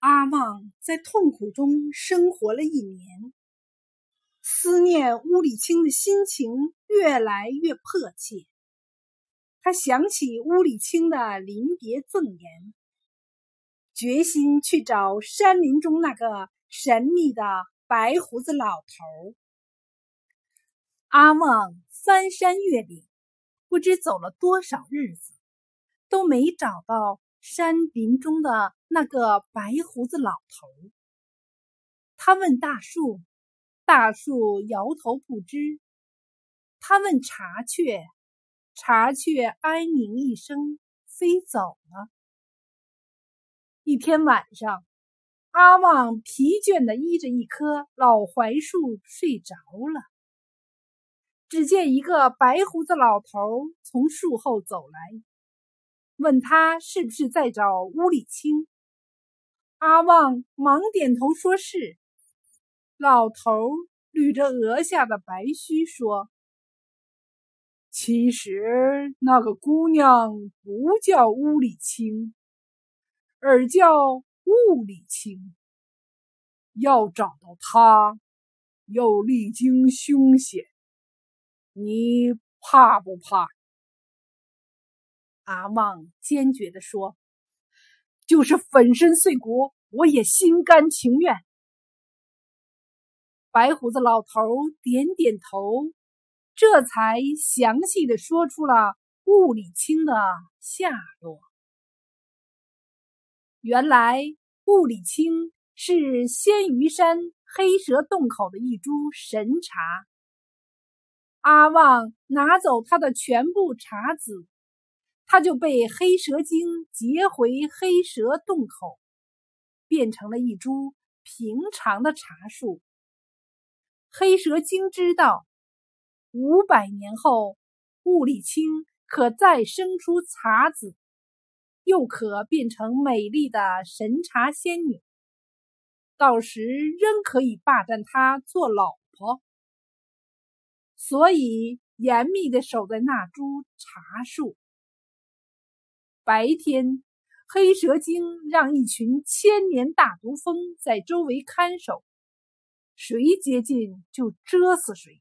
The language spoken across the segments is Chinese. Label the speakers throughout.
Speaker 1: 阿旺在痛苦中生活了一年，思念乌里清的心情越来越迫切。他想起乌里清的临别赠言，决心去找山林中那个神秘的白胡子老头。阿旺翻山越岭，不知走了多少日子，都没找到山林中的。那个白胡子老头，他问大树，大树摇头不知。他问茶雀，茶雀哀鸣一声，飞走了。一天晚上，阿旺疲倦的依着一棵老槐树睡着了。只见一个白胡子老头从树后走来，问他是不是在找乌里清。阿旺忙点头说是。老头捋着额下的白须说：“其实那个姑娘不叫乌里清，而叫雾里清。要找到她，要历经凶险，你怕不怕？”阿旺坚决地说。就是粉身碎骨，我也心甘情愿。白胡子老头点点头，这才详细的说出了雾里清的下落。原来雾里清是仙鱼山黑蛇洞口的一株神茶。阿旺拿走他的全部茶籽。他就被黑蛇精劫回黑蛇洞口，变成了一株平常的茶树。黑蛇精知道，五百年后雾里清可再生出茶籽，又可变成美丽的神茶仙女，到时仍可以霸占她做老婆。所以严密的守在那株茶树。白天，黑蛇精让一群千年大毒蜂在周围看守，谁接近就蛰死谁。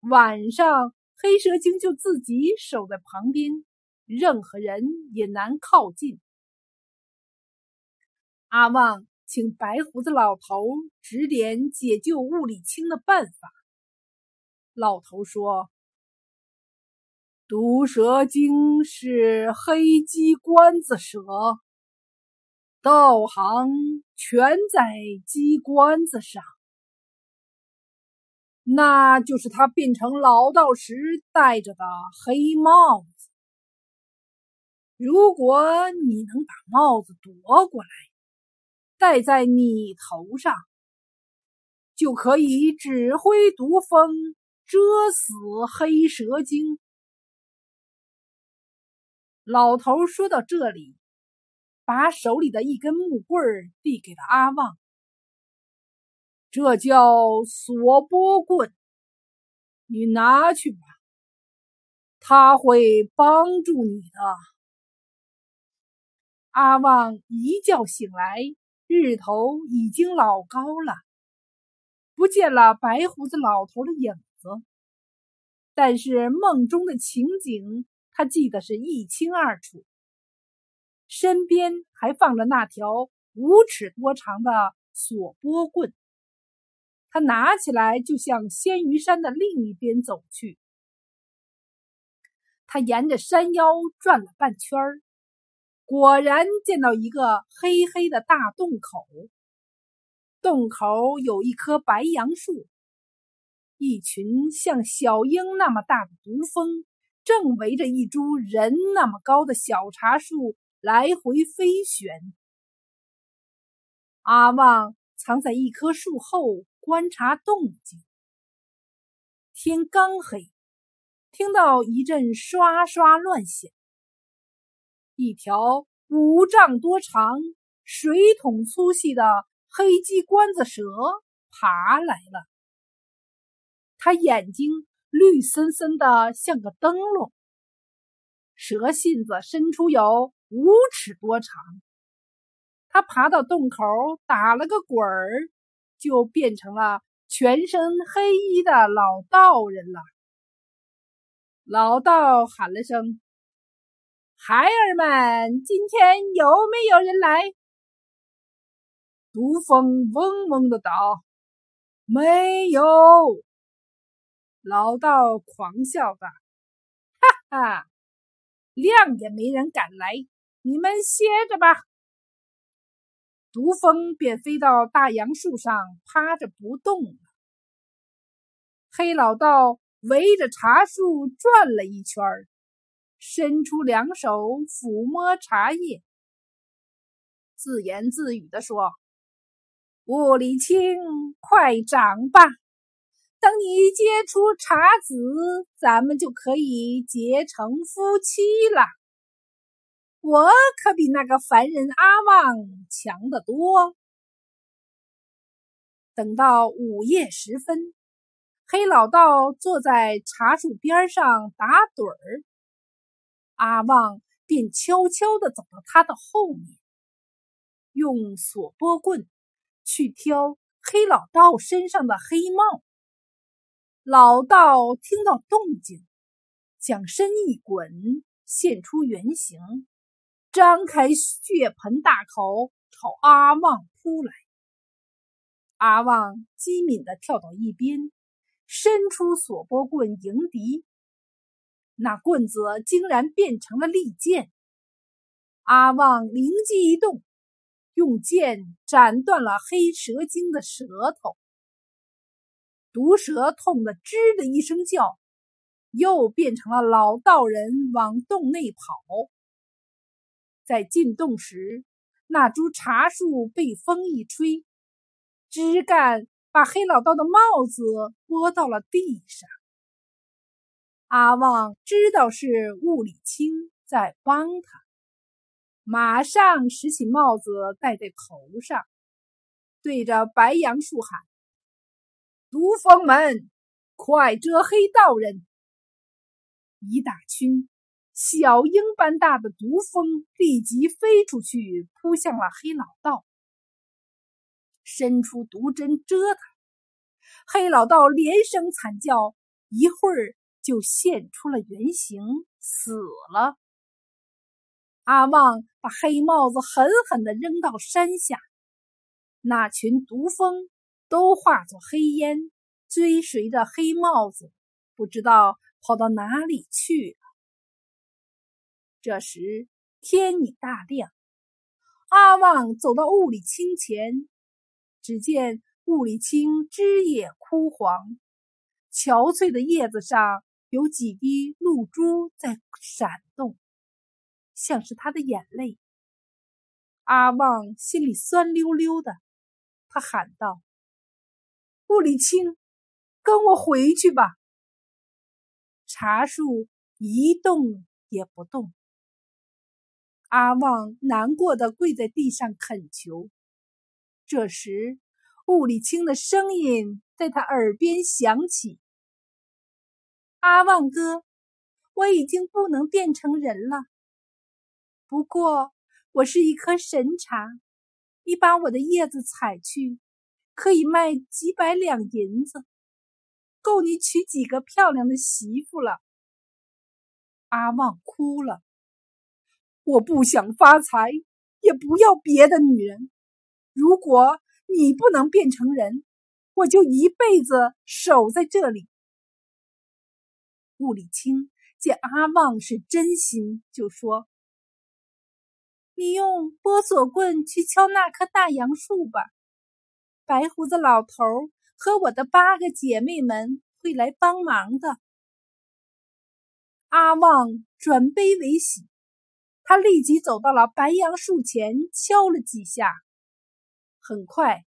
Speaker 1: 晚上，黑蛇精就自己守在旁边，任何人也难靠近。阿旺请白胡子老头指点解救雾里青的办法。老头说。毒蛇精是黑鸡冠子蛇，道行全在鸡冠子上，那就是他变成老道时戴着的黑帽子。如果你能把帽子夺过来，戴在你头上，就可以指挥毒蜂蛰死黑蛇精。老头说到这里，把手里的一根木棍递给了阿旺。这叫锁波棍，你拿去吧，他会帮助你的。阿旺一觉醒来，日头已经老高了，不见了白胡子老头的影子，但是梦中的情景。他记得是一清二楚，身边还放着那条五尺多长的索波棍。他拿起来就向仙鱼山的另一边走去。他沿着山腰转了半圈，果然见到一个黑黑的大洞口。洞口有一棵白杨树，一群像小鹰那么大的毒蜂。正围着一株人那么高的小茶树来回飞旋。阿旺藏在一棵树后观察动静。天刚黑，听到一阵刷刷乱响，一条五丈多长、水桶粗细的黑鸡冠子蛇爬来了。它眼睛。绿森森的，像个灯笼。蛇信子伸出有五尺多长，他爬到洞口，打了个滚儿，就变成了全身黑衣的老道人了。老道喊了声：“孩儿们，今天有没有人来？”
Speaker 2: 毒蜂嗡嗡的道：“
Speaker 1: 没有。”老道狂笑道：“哈哈，亮也没人敢来，你们歇着吧。”毒蜂便飞到大杨树上，趴着不动了。黑老道围着茶树转了一圈，伸出两手抚摸茶叶，自言自语地说：“雾里青，快长吧！等你结出茶籽，咱们就可以结成夫妻了。”我可比那个凡人阿旺强得多。等到午夜时分，黑老道坐在茶树边上打盹儿，阿旺便悄悄地走到他的后面，用索波棍去挑黑老道身上的黑帽。老道听到动静，将身一滚，现出原形。张开血盆大口朝阿旺扑来，阿旺机敏地跳到一边，伸出索波棍迎敌。那棍子竟然变成了利剑，阿旺灵机一动，用剑斩断了黑蛇精的舌头。毒蛇痛得吱的一声叫，又变成了老道人往洞内跑。在进洞时，那株茶树被风一吹，枝干把黑老道的帽子拨到了地上。阿旺知道是雾里青在帮他，马上拾起帽子戴在头上，对着白杨树喊：“毒蜂们，快蛰黑道人！”一大群。小鹰般大的毒蜂立即飞出去，扑向了黑老道，伸出毒针蛰他。黑老道连声惨叫，一会儿就现出了原形，死了。阿旺把黑帽子狠狠地扔到山下，那群毒蜂都化作黑烟，追随着黑帽子，不知道跑到哪里去了。这时天已大亮，阿旺走到雾里青前，只见雾里青枝叶枯黄，憔悴的叶子上有几滴露珠在闪动，像是他的眼泪。阿旺心里酸溜溜的，他喊道：“雾里青，跟我回去吧。”茶树一动也不动。阿旺难过的跪在地上恳求。这时，雾里青的声音在他耳边响起：“阿旺哥，我已经不能变成人了。不过，我是一棵神茶，你把我的叶子采去，可以卖几百两银子，够你娶几个漂亮的媳妇了。”阿旺哭了。我不想发财，也不要别的女人。如果你不能变成人，我就一辈子守在这里。雾里青见阿旺是真心，就说：“你用波索棍去敲那棵大杨树吧。白胡子老头和我的八个姐妹们会来帮忙的。”阿旺转悲为喜。他立即走到了白杨树前，敲了几下。很快，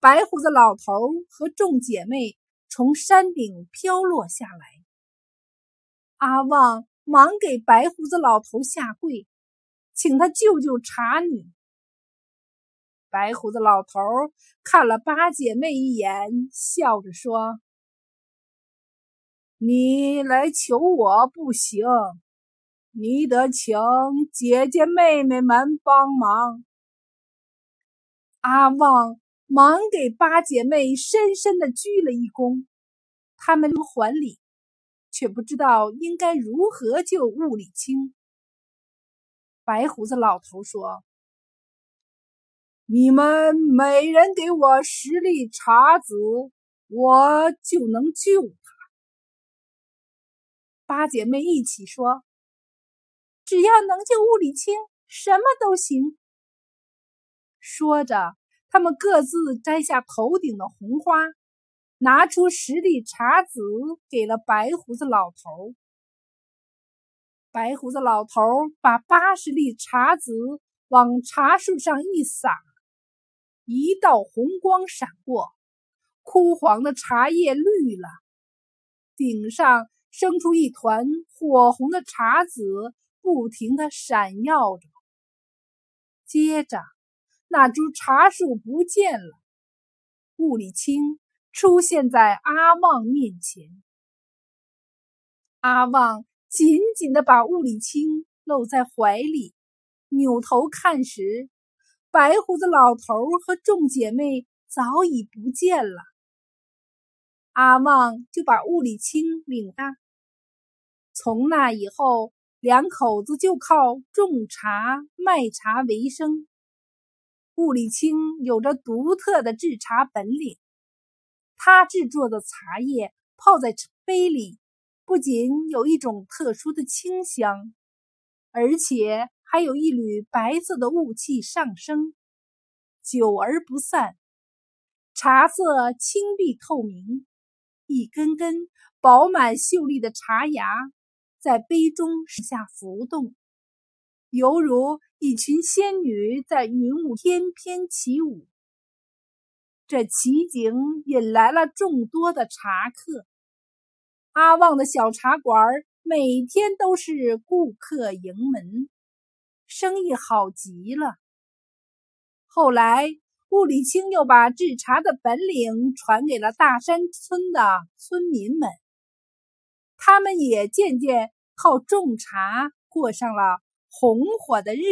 Speaker 1: 白胡子老头和众姐妹从山顶飘落下来。阿旺忙给白胡子老头下跪，请他救救茶女。白胡子老头看了八姐妹一眼，笑着说：“你来求我不行。”你得请姐姐妹妹们帮忙。阿旺忙给八姐妹深深的鞠了一躬，他们还礼，却不知道应该如何救物理清。白胡子老头说：“你们每人给我十粒茶籽，我就能救他。”八姐妹一起说：“只要能救物理清，什么都行。”说着，他们各自摘下头顶的红花，拿出十粒茶籽，给了白胡子老头。白胡子老头把八十粒茶籽往茶树上一撒，一道红光闪过，枯黄的茶叶绿了，顶上生出一团火红的茶籽，不停的闪耀着。接着。那株茶树不见了，雾里青出现在阿旺面前。阿旺紧紧的把雾里青搂在怀里，扭头看时，白胡子老头和众姐妹早已不见了。阿旺就把物理清领大。从那以后，两口子就靠种茶卖茶为生。物理清有着独特的制茶本领，他制作的茶叶泡在杯里，不仅有一种特殊的清香，而且还有一缕白色的雾气上升，久而不散。茶色清碧透明，一根根饱满秀丽的茶芽在杯中上下浮动，犹如。一群仙女在云雾翩翩起舞，这奇景引来了众多的茶客。阿旺的小茶馆每天都是顾客盈门，生意好极了。后来，物理清又把制茶的本领传给了大山村的村民们，他们也渐渐靠种茶过上了红火的日子。